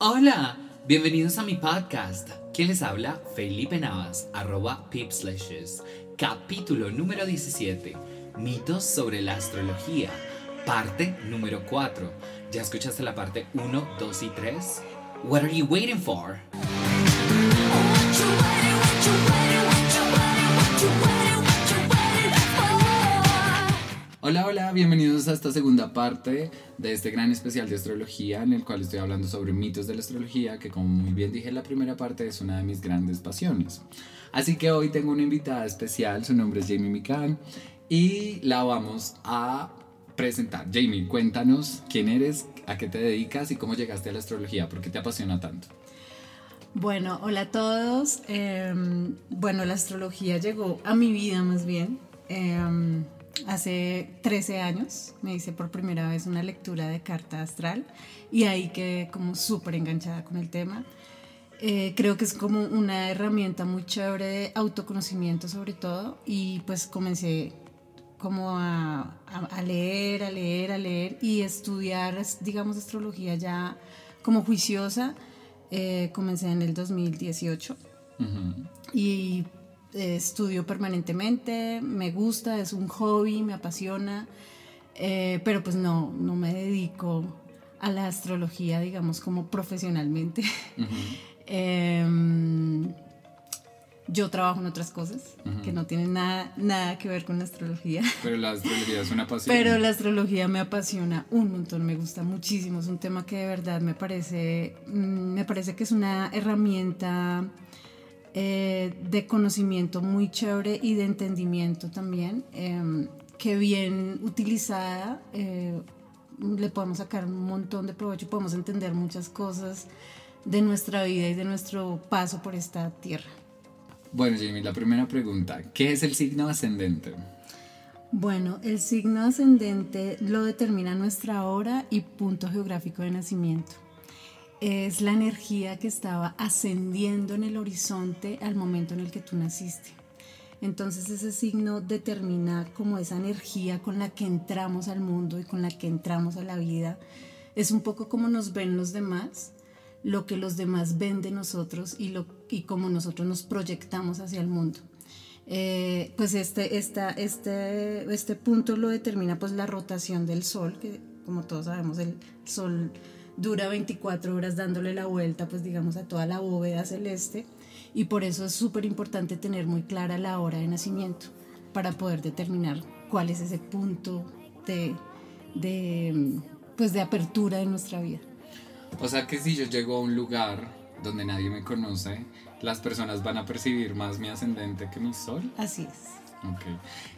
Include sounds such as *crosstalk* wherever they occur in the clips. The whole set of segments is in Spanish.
Hola, bienvenidos a mi podcast. que les habla? Felipe Navas, arroba pipslashes. Capítulo número 17. Mitos sobre la astrología. Parte número 4. ¿Ya escuchaste la parte 1, 2 y 3? What are you waiting for? Hola, hola, bienvenidos a esta segunda parte de este gran especial de astrología en el cual estoy hablando sobre mitos de la astrología, que como muy bien dije en la primera parte es una de mis grandes pasiones. Así que hoy tengo una invitada especial, su nombre es Jamie Mikan y la vamos a presentar. Jamie, cuéntanos quién eres, a qué te dedicas y cómo llegaste a la astrología, por qué te apasiona tanto. Bueno, hola a todos. Em, bueno, la astrología llegó a mi vida más bien. Em, hace 13 años me hice por primera vez una lectura de carta astral y ahí quedé como súper enganchada con el tema. Eh, creo que es como una herramienta muy chévere de autoconocimiento sobre todo y pues comencé como a, a, leer, a leer, a leer y estudiar, digamos, astrología ya como juiciosa. Eh, comencé en el 2018 y eh, estudio permanentemente, me gusta, es un hobby, me apasiona, eh, pero pues no, no me dedico a la astrología, digamos, como profesionalmente. *laughs* Em, yo trabajo en otras cosas que no tienen nada, nada que ver con la astrología. Pero la astrología es una *laughs* pasión. Pero la astrología me apasiona un montón, me gusta muchísimo. Es un tema que de verdad me parece, mm, me parece que es una herramienta eh, de conocimiento muy chévere y de entendimiento también, em, que bien utilizada eh, le podemos sacar un montón de provecho, podemos entender muchas cosas de nuestra vida y de nuestro paso por esta tierra. Bueno, Jamie, la primera pregunta, ¿qué es el signo ascendente? Bueno, el signo ascendente lo determina nuestra hora y punto geográfico de nacimiento es la energía que estaba ascendiendo en el horizonte al momento en el que tú naciste. Entonces ese signo determina como esa energía con la que entramos al mundo y con la que entramos a la vida. Es un poco como nos ven los demás, lo que los demás ven de nosotros y, lo, y cómo nosotros nos proyectamos hacia el mundo. Eh, pues este, esta, este, este punto lo determina pues la rotación del Sol, que como todos sabemos el Sol dura 24 horas dándole la vuelta, pues digamos, a toda la bóveda celeste. Y por eso es súper importante tener muy clara la hora de nacimiento para poder determinar cuál es ese punto de, de, pues de apertura de nuestra vida. O sea que si yo llego a un lugar donde nadie me conoce, las personas van a percibir más mi ascendente que mi sol. Así es. Ok.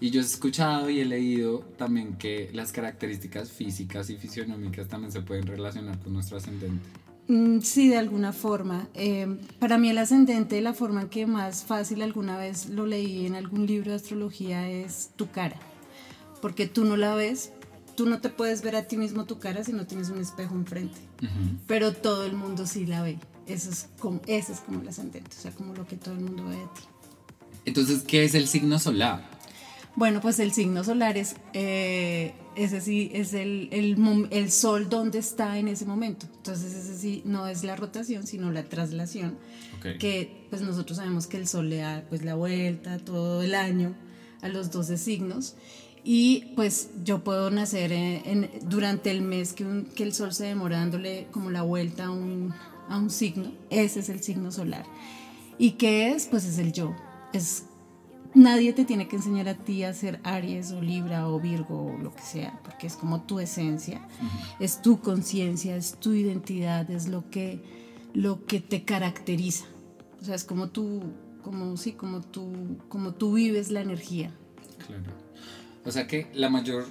Y yo he escuchado y he leído también que las características físicas y fisionómicas también se pueden relacionar con nuestro ascendente. Mm, sí, de alguna forma. Em, para mí el ascendente, la forma en que más fácil alguna vez lo leí en algún libro de astrología es tu cara. Porque tú no la ves, tú no te puedes ver a ti mismo tu cara si no tienes un espejo enfrente. Pero todo el mundo sí la ve. Eso es como, ese es como el ascendente, o sea, como lo que todo el mundo ve de ti. Entonces, ¿qué es el signo solar? Bueno, pues el signo solar es, eh, ese sí, es el, el, sol donde está en ese momento. Entonces, ese sí no es la rotación, sino la traslación. Que pues nosotros sabemos que el sol le da pues la vuelta todo el año a los 12 signos. Y pues yo puedo nacer en, durante el mes que, que, el sol se demora dándole como la vuelta a un, a un signo. Ese es el signo solar. ¿Y qué es? Pues es el yo es nadie te tiene que enseñar a ti a ser Aries o Libra o Virgo o lo que sea, porque es como tu esencia, es tu conciencia, es tu identidad, es lo que, lo que te caracteriza. O sea, es como tú, como sí, como tú, como tú vives la energía. Claro. O sea que la mayor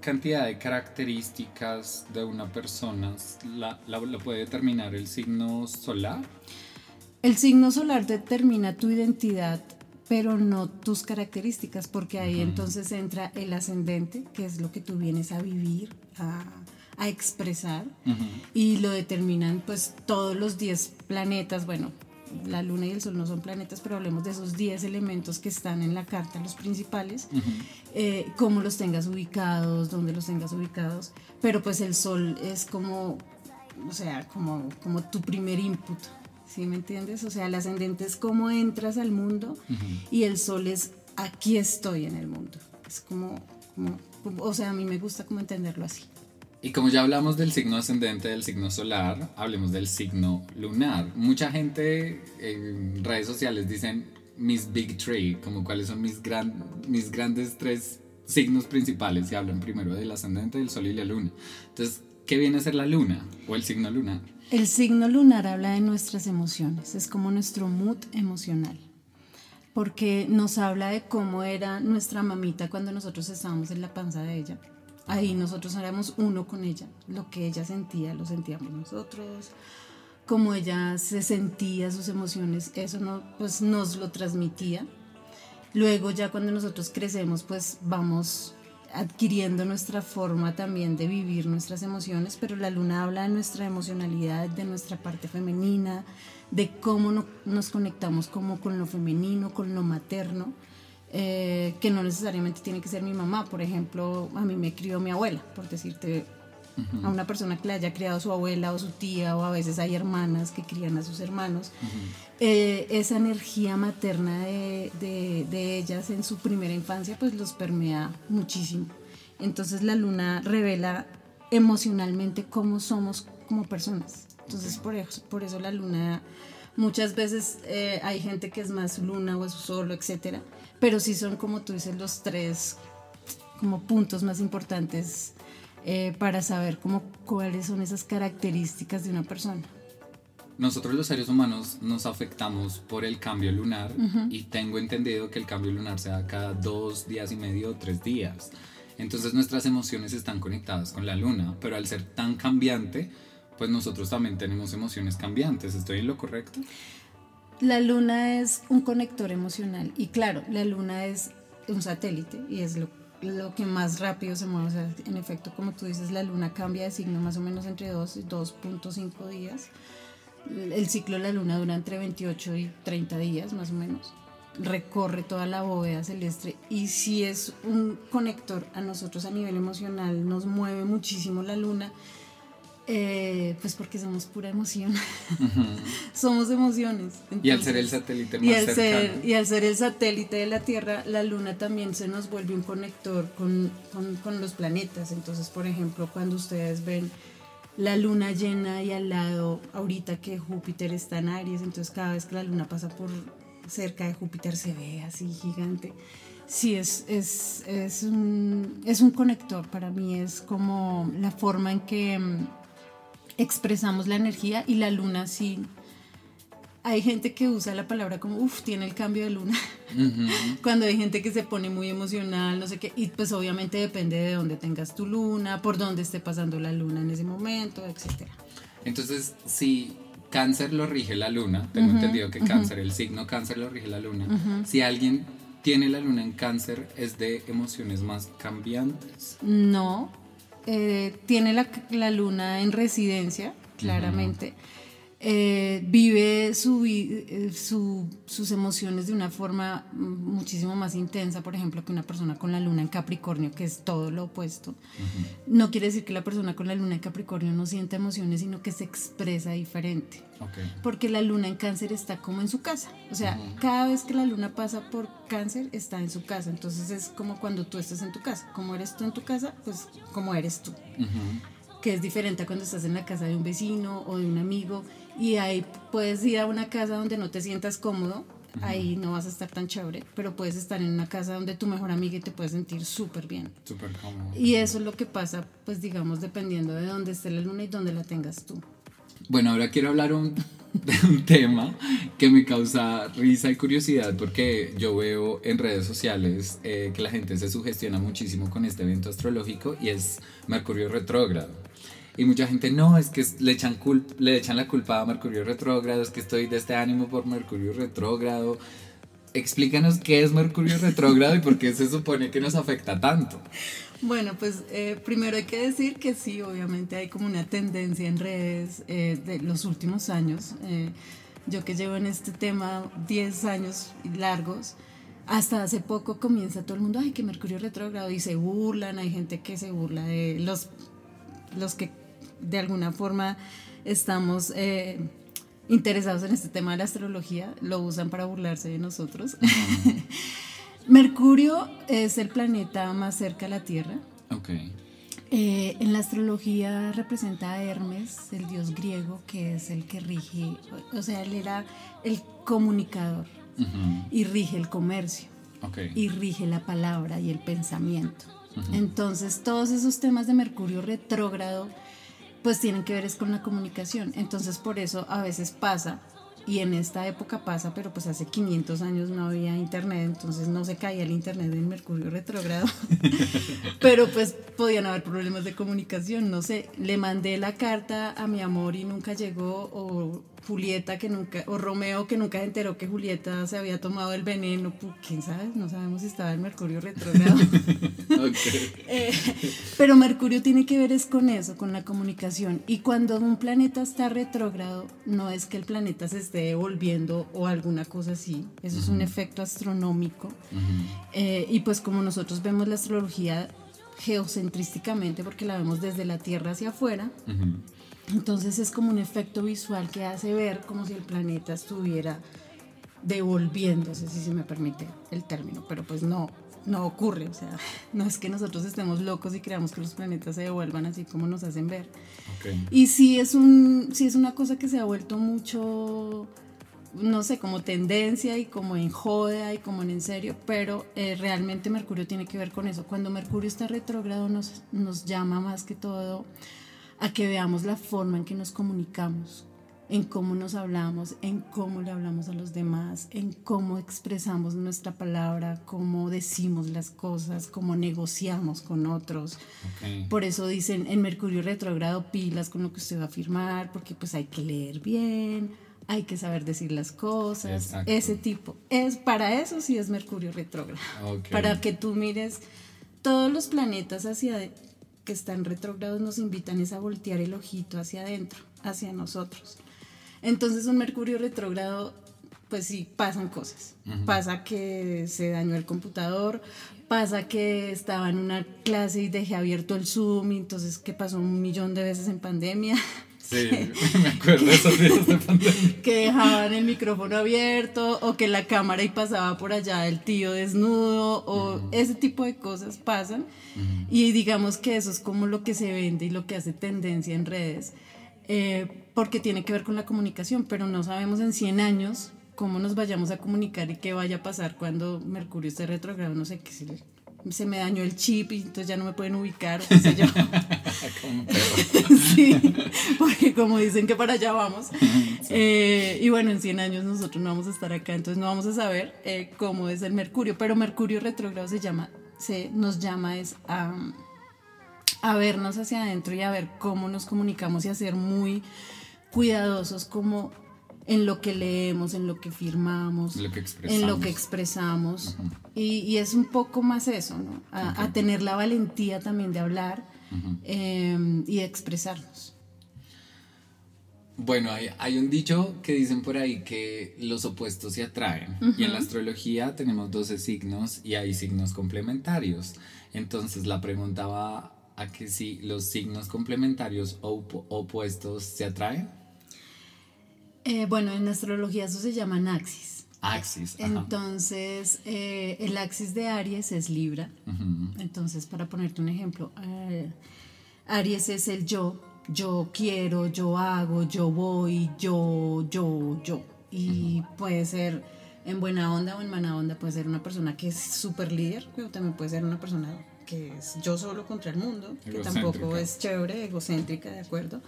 cantidad de características de una persona la, la, la puede determinar el signo solar. El signo solar determina tu identidad, pero no tus características, porque ahí entonces entra el ascendente, que es lo que tú vienes a vivir, a, expresar, y lo determinan pues todos los 10 planetas, bueno, la luna y el sol no son planetas, pero hablemos de esos 10 elementos que están en la carta, los principales, eh, cómo los tengas ubicados, dónde los tengas ubicados, pero pues el sol es como o sea, como, como tu primer input. ¿Sí me entiendes? O sea, el ascendente es cómo entras al mundo y el sol es aquí estoy en el mundo. Es como, como, o sea, a mí me gusta como entenderlo así. Y como ya hablamos del signo ascendente, del signo solar, hablemos del signo lunar. Mucha gente en redes sociales dicen mis big three, como cuáles son mis, gran, mis grandes tres signos principales y hablan primero del ascendente, del sol y la luna. Entonces, ¿qué viene a ser la luna o el signo lunar? El signo lunar habla de nuestras emociones, es como nuestro mood emocional, porque nos habla de cómo era nuestra mamita cuando nosotros estábamos en la panza de ella. Ahí nosotros éramos uno con ella, lo que ella sentía lo sentíamos nosotros, cómo ella se sentía, sus emociones, eso no, pues nos lo transmitía. Luego ya cuando nosotros crecemos, pues vamos adquiriendo nuestra forma también de vivir nuestras emociones, pero la luna habla de nuestra emocionalidad, de nuestra parte femenina, de cómo nos conectamos como con lo femenino, con lo materno, eh, que no necesariamente tiene que ser mi mamá. Por ejemplo, a mí me crió mi abuela, por decirte a una persona que le haya criado su abuela o su tía, o a veces hay hermanas que crían a sus hermanos. Eh, esa energía materna de, de, ellas en su primera infancia, pues los permea muchísimo. Entonces la luna revela emocionalmente cómo somos como personas. Entonces por eso, por eso la luna, muchas veces eh, hay gente que es más luna o es solo, etcétera, pero sí son como tú dices los tres como puntos más importantes eh, para saber cómo, cuáles son esas características de una persona. Nosotros los seres humanos nos afectamos por el cambio lunar y tengo entendido que el cambio lunar se da cada dos días y medio o tres días. Entonces nuestras emociones están conectadas con la luna, pero al ser tan cambiante, pues nosotros también tenemos emociones cambiantes. ¿Estoy en lo correcto? La luna es un conector emocional y claro, la luna es un satélite y es lo lo que más rápido se mueve. O sea, en efecto, como tú dices, la luna cambia de signo más o menos entre 2 y 2.5 días. El ciclo de la luna dura entre 28 y 30 días más o menos. Recorre toda la bóveda celeste y si es un conector a nosotros a nivel emocional, nos mueve muchísimo la luna eh, pues porque somos pura emoción. *laughs* somos emociones. y al ser el satélite más y al Ser, y al ser el satélite de la Tierra, la Luna también se nos vuelve un conector con, con, los planetas. Entonces, por ejemplo, cuando ustedes ven la Luna llena y al lado, ahorita que Júpiter está en Aries, entonces cada vez que la Luna pasa por cerca de Júpiter se ve así gigante. Sí, es, es, es, un, es un conector para mí, es como la forma en que expresamos la energía y la luna sí. Hay gente que usa la palabra como, uff, tiene el cambio de luna. *laughs* Cuando hay gente que se pone muy emocional, no sé qué. Y pues obviamente depende de dónde tengas tu luna, por dónde esté pasando la luna en ese momento, etc. Entonces, si cáncer lo rige la luna, tengo entendido que cáncer, el signo cáncer lo rige la luna. Si alguien tiene la luna en cáncer, ¿es de emociones más cambiantes? No, eh, tiene la, la, luna en residencia, claramente. Eh, vive su, eh, su, sus emociones de una forma muchísimo más intensa, por ejemplo, que una persona con la luna en Capricornio, que es todo lo opuesto. No quiere decir que la persona con la luna en Capricornio no sienta emociones, sino que se expresa diferente. Porque la luna en cáncer está como en su casa. O sea, cada vez que la luna pasa por cáncer, está en su casa. Entonces es como cuando tú estás en tu casa. Como eres tú en tu casa, pues como eres tú. Que es diferente a cuando estás en la casa de un vecino o de un amigo y ahí puedes ir a una casa donde no te sientas cómodo, ahí no vas a estar tan chévere, pero puedes estar en una casa donde tu mejor amiga y te puedes sentir súper bien. Súper cómodo. Y eso es lo que pasa, pues digamos, dependiendo de dónde esté la luna y dónde la tengas tú. Bueno, ahora quiero hablar un, *laughs* de un tema que me causa risa y curiosidad porque yo veo en redes sociales eh, que la gente se sugestiona muchísimo con este evento astrológico y es Mercurio retrógrado. Y mucha gente, no, es que le echan, le echan la culpa a Mercurio retrógrado, es que estoy de este ánimo por Mercurio retrógrado. Explícanos qué es Mercurio *laughs* retrógrado y por qué se supone que nos afecta tanto. Bueno, pues eh, primero hay que decir que sí, obviamente hay como una tendencia en redes eh, de los últimos años. Eh, yo que llevo en este tema 10 años largos, hasta hace poco comienza todo el mundo, ay, que Mercurio retrógrado, y se burlan, hay gente que se burla de los, los que de alguna forma estamos eh, interesados en este tema de la astrología, lo usan para burlarse de nosotros. *laughs* Mercurio es el planeta más cerca a la Tierra. Eh, en la astrología representa a Hermes, el dios griego, que es el que rige, o sea, él era el comunicador y rige el comercio Ok. y rige la palabra y el pensamiento. Entonces, todos esos temas de Mercurio retrógrado, pues tienen que ver es con la comunicación. Entonces, por eso a veces pasa, y en esta época pasa, pero pues hace 500 años no había internet, entonces no se caía el internet en Mercurio retrógrado. *laughs* pero pues podían haber problemas de comunicación, no sé, le mandé la carta a mi amor y nunca llegó, o Julieta que nunca, o Romeo que nunca se enteró que Julieta se había tomado el veneno, quién sabe, no sabemos si estaba en Mercurio retrógrado. *laughs* Ok. Eh, pero Mercurio tiene que ver es con eso, con la comunicación. Y cuando un planeta está retrógrado, no es que el planeta se esté devolviendo o alguna cosa así. Eso es un efecto astronómico. Eh, y pues como nosotros vemos la astrología geocentrísticamente, porque la vemos desde la Tierra hacia afuera. Entonces es como un efecto visual que hace ver como si el planeta estuviera devolviéndose, si se me permite el término, pero pues no, no ocurre, o sea, no es que nosotros estemos locos y creamos que los planetas se devuelvan así como nos hacen ver. Ok. Y sí es, un, sí es una cosa que se ha vuelto mucho, no sé, como tendencia y como en joda y como en en serio, pero eh, realmente Mercurio tiene que ver con eso. Cuando Mercurio está retrógrado nos, nos llama más que todo a que veamos la forma en que nos comunicamos, en cómo nos hablamos, en cómo le hablamos a los demás, en cómo expresamos nuestra palabra, cómo decimos las cosas, cómo negociamos con otros. Por eso dicen en Mercurio retrógrado pilas con lo que usted va a firmar, porque pues hay que leer bien, hay que saber decir las cosas, Exacto. ese tipo. Es para eso sí es Mercurio retrógrado. Para que tú mires todos los planetas hacia que están retrógrados nos invitan es a voltear el ojito hacia adentro, hacia nosotros. Entonces un Mercurio retrógrado pues sí, pasan cosas. Pasa que se dañó el computador, pasa que estaba en una clase y dejé abierto el Zoom, y entonces que pasó un millón de veces en pandemia, *laughs* Sí, *laughs* me acuerdo de esos días de pandemia. que dejaban el micrófono abierto o que la cámara y pasaba por allá el tío desnudo o ese tipo de cosas pasan. Y digamos que eso es como lo que se vende y lo que hace tendencia en redes eh, porque tiene que ver con la comunicación pero no sabemos en 100 años cómo nos vayamos a comunicar y qué vaya a pasar cuando Mercurio esté retrogrado no sé qué se, me dañó el chip y entonces ya no me pueden ubicar qué sé yo sí, porque como dicen que para allá vamos. Eh, y bueno, en 100 años nosotros no vamos a estar acá, entonces no vamos a saber eh, cómo es el Mercurio, pero Mercurio retrógrado se llama, se nos llama es a, a vernos hacia adentro y a ver cómo nos comunicamos y a ser muy cuidadosos como en lo que leemos, en lo que firmamos, Lo que en lo expresamos. que expresamos. y, y es un poco más eso, ¿no? A, a tener la valentía también de hablar eh, y de expresarnos. Bueno, hay, hay un dicho que dicen por ahí que los opuestos se atraen. Y en la astrología tenemos 12 signos y hay signos complementarios. Entonces la pregunta va a que si los signos complementarios o opu- opuestos se atraen. Eh, bueno, en astrología eso se llama axis. Axis. Ajá. Entonces, eh, el axis de Aries es Libra. Entonces, para ponerte un ejemplo, eh, Aries es el yo, yo quiero, yo hago, yo voy, yo, yo, yo. Y puede ser en buena onda o en mala onda, puede ser una persona que es súper líder, pero también puede ser una persona que es yo solo contra el mundo, que tampoco es chévere, egocéntrica, ¿de acuerdo?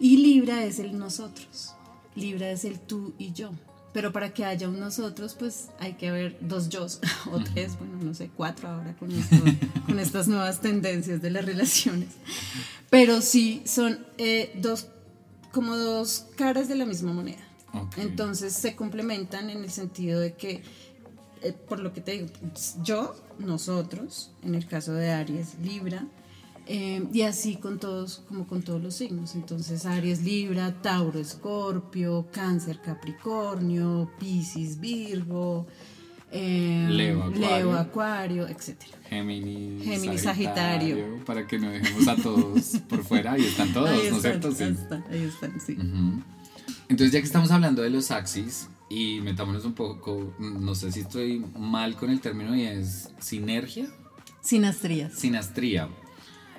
Y Libra es el nosotros, Libra es el tú y yo. Pero para que haya un nosotros, pues hay que haber dos yo *laughs* o tres, bueno, no sé, cuatro ahora con, esto, *laughs* con estas nuevas tendencias de las relaciones. Pero sí son eh, dos, como dos caras de la misma moneda. Entonces se complementan en el sentido de que, eh, por lo que te digo, yo, nosotros, en el caso de Aries, Libra, eh, y así con todos, como con todos los signos. Entonces Aries, Libra, Tauro, Escorpio, Cáncer, Capricornio, Piscis, Virgo, eh, Leo, Acuario. Leo, Acuario, etc. Géminis, Géminis, Sagitario. Para que no dejemos a todos *laughs* por fuera. Ahí están todos, ahí ¿no es cierto? Sí. ahí están, ahí están, sí. Entonces, ya que estamos hablando de los axis, y metámonos un poco, no sé si estoy mal con el término, y es sinergia, Sinastrías. sinastría.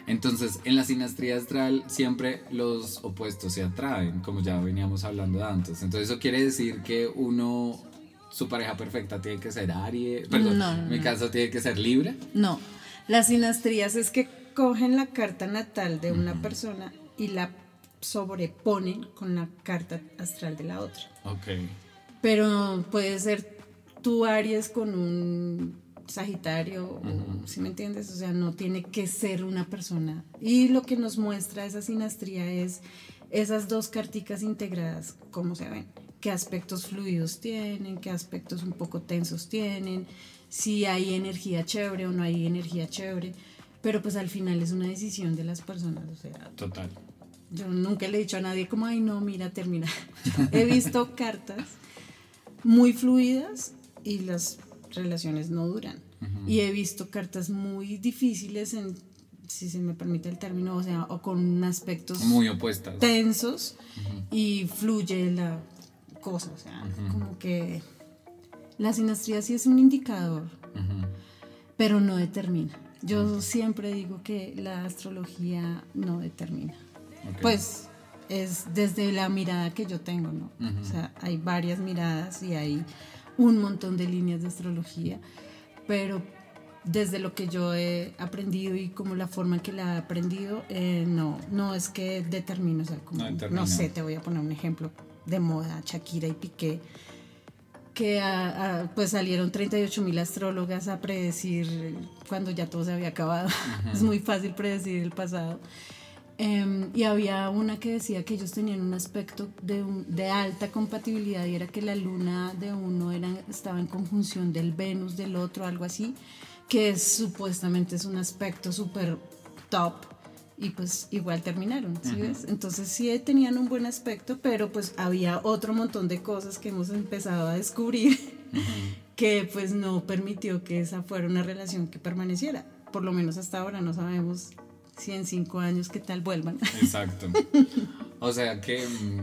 Entonces, en la sinastría astral siempre los opuestos se atraen, como ya veníamos hablando antes. Entonces, eso quiere decir que uno, su pareja perfecta tiene que ser Aries, perdón, No, no, en mi no. caso tiene que ser Libra. No, las sinastrías es que cogen la carta natal de una persona y la sobreponen con la carta astral de la otra. Ok. Pero puede ser tú Aries con un Sagitario, si me entiendes? O sea, no tiene que ser una persona. Y lo que nos muestra esa sinastría es esas dos carticas integradas, cómo se ven, qué aspectos fluidos tienen, qué aspectos un poco tensos tienen, si hay energía chévere o no hay energía chévere. Pero pues al final es una decisión de las personas, o sea, Total. yo nunca le he dicho a nadie como, ay no, mira, termina. *laughs* he visto cartas muy fluidas y las relaciones no duran. Y he visto cartas muy difíciles en, si se me permite el término, o sea, o con aspectos Muy opuestas. tensos y fluye la cosa, o sea, como que la sinastría sí es un indicador, pero no determina. Yo siempre digo que la astrología no determina. Pues es desde la mirada que yo tengo, ¿no? O sea, hay varias miradas y hay un montón de líneas de astrología, pero desde lo que yo he aprendido y como la forma en que la he aprendido, eh, no, no es que determine, o sea, como, No sé, te voy a poner un ejemplo de moda, Shakira y Piqué, que a- a- pues salieron 38 mil astrólogas a predecir cuando ya todo se había acabado. *laughs* es muy fácil predecir el pasado. Em, y había una que decía que ellos tenían un aspecto de, un- de alta compatibilidad y era que la luna de uno era, estaba en conjunción del Venus del otro, algo así, que es- supuestamente es un aspecto súper top y pues igual terminaron, ¿sí ves? Entonces sí tenían un buen aspecto, pero pues había otro montón de cosas que hemos empezado a descubrir que pues no permitió que esa fuera una relación que permaneciera. Por lo menos hasta ahora no sabemos si en cinco años qué tal vuelvan. Exacto. *laughs* O sea que mm,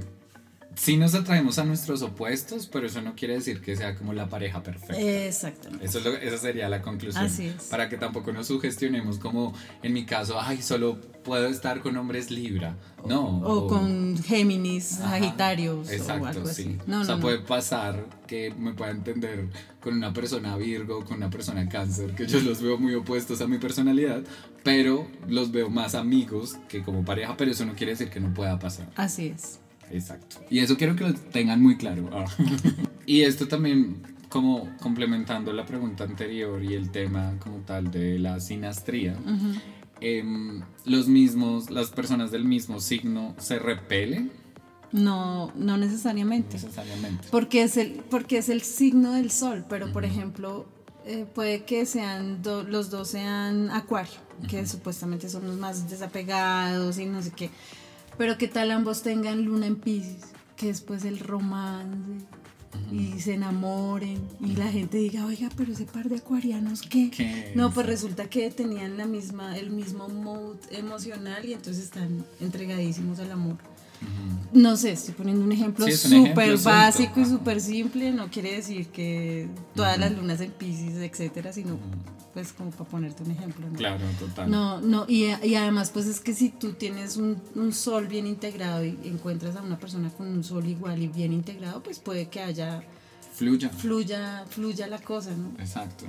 sí nos atraemos a nuestros opuestos, pero eso no quiere decir que sea como la pareja perfecta. Exactamente. Eso es lo- esa sería la conclusión. Así es. Para que tampoco nos sugestionemos como en mi caso, ay, solo puedo estar con hombres Libra. No. O con Géminis, Ajá, Sagitarios Exacto, o algo así. sí. No, o sea, no, no. puede pasar que me pueda entender con una persona Virgo, con una persona Cáncer, que yo los veo muy opuestos a mi personalidad, pero los veo más amigos que como pareja, pero eso no quiere decir que no pueda pasar. Así es. Exacto. Y eso quiero que lo tengan muy claro. Ah. *laughs* y esto también, como complementando la pregunta anterior y el tema como tal de la sinastría, em, los mismos, las personas del mismo signo se repelen No, no necesariamente. necesariamente. Porque es el, porque es el signo del sol, pero por ejemplo, eh, puede que sean do- los dos sean acuario, que supuestamente son los más desapegados y no sé qué. Pero qué tal ambos tengan luna en Pisces, que después el romance y se enamoren y la gente diga, oiga, pero ese par de acuarianos, ¿qué? ¿Qué? No, pues resulta que tenían la misma, el mismo mood emocional y entonces están entregadísimos al amor. No sé, estoy poniendo un ejemplo Sí, súper básico y súper simple. No quiere decir que todas las lunas en Pisces, etcétera, sino pues como para ponerte un ejemplo. ¿no? Claro, total. No, no, y, y además pues es que si tú tienes un, un sol bien integrado y encuentras a una persona con un sol igual y bien integrado, pues puede que haya, Fluya. fluya, fluya la cosa, ¿no? Exacto.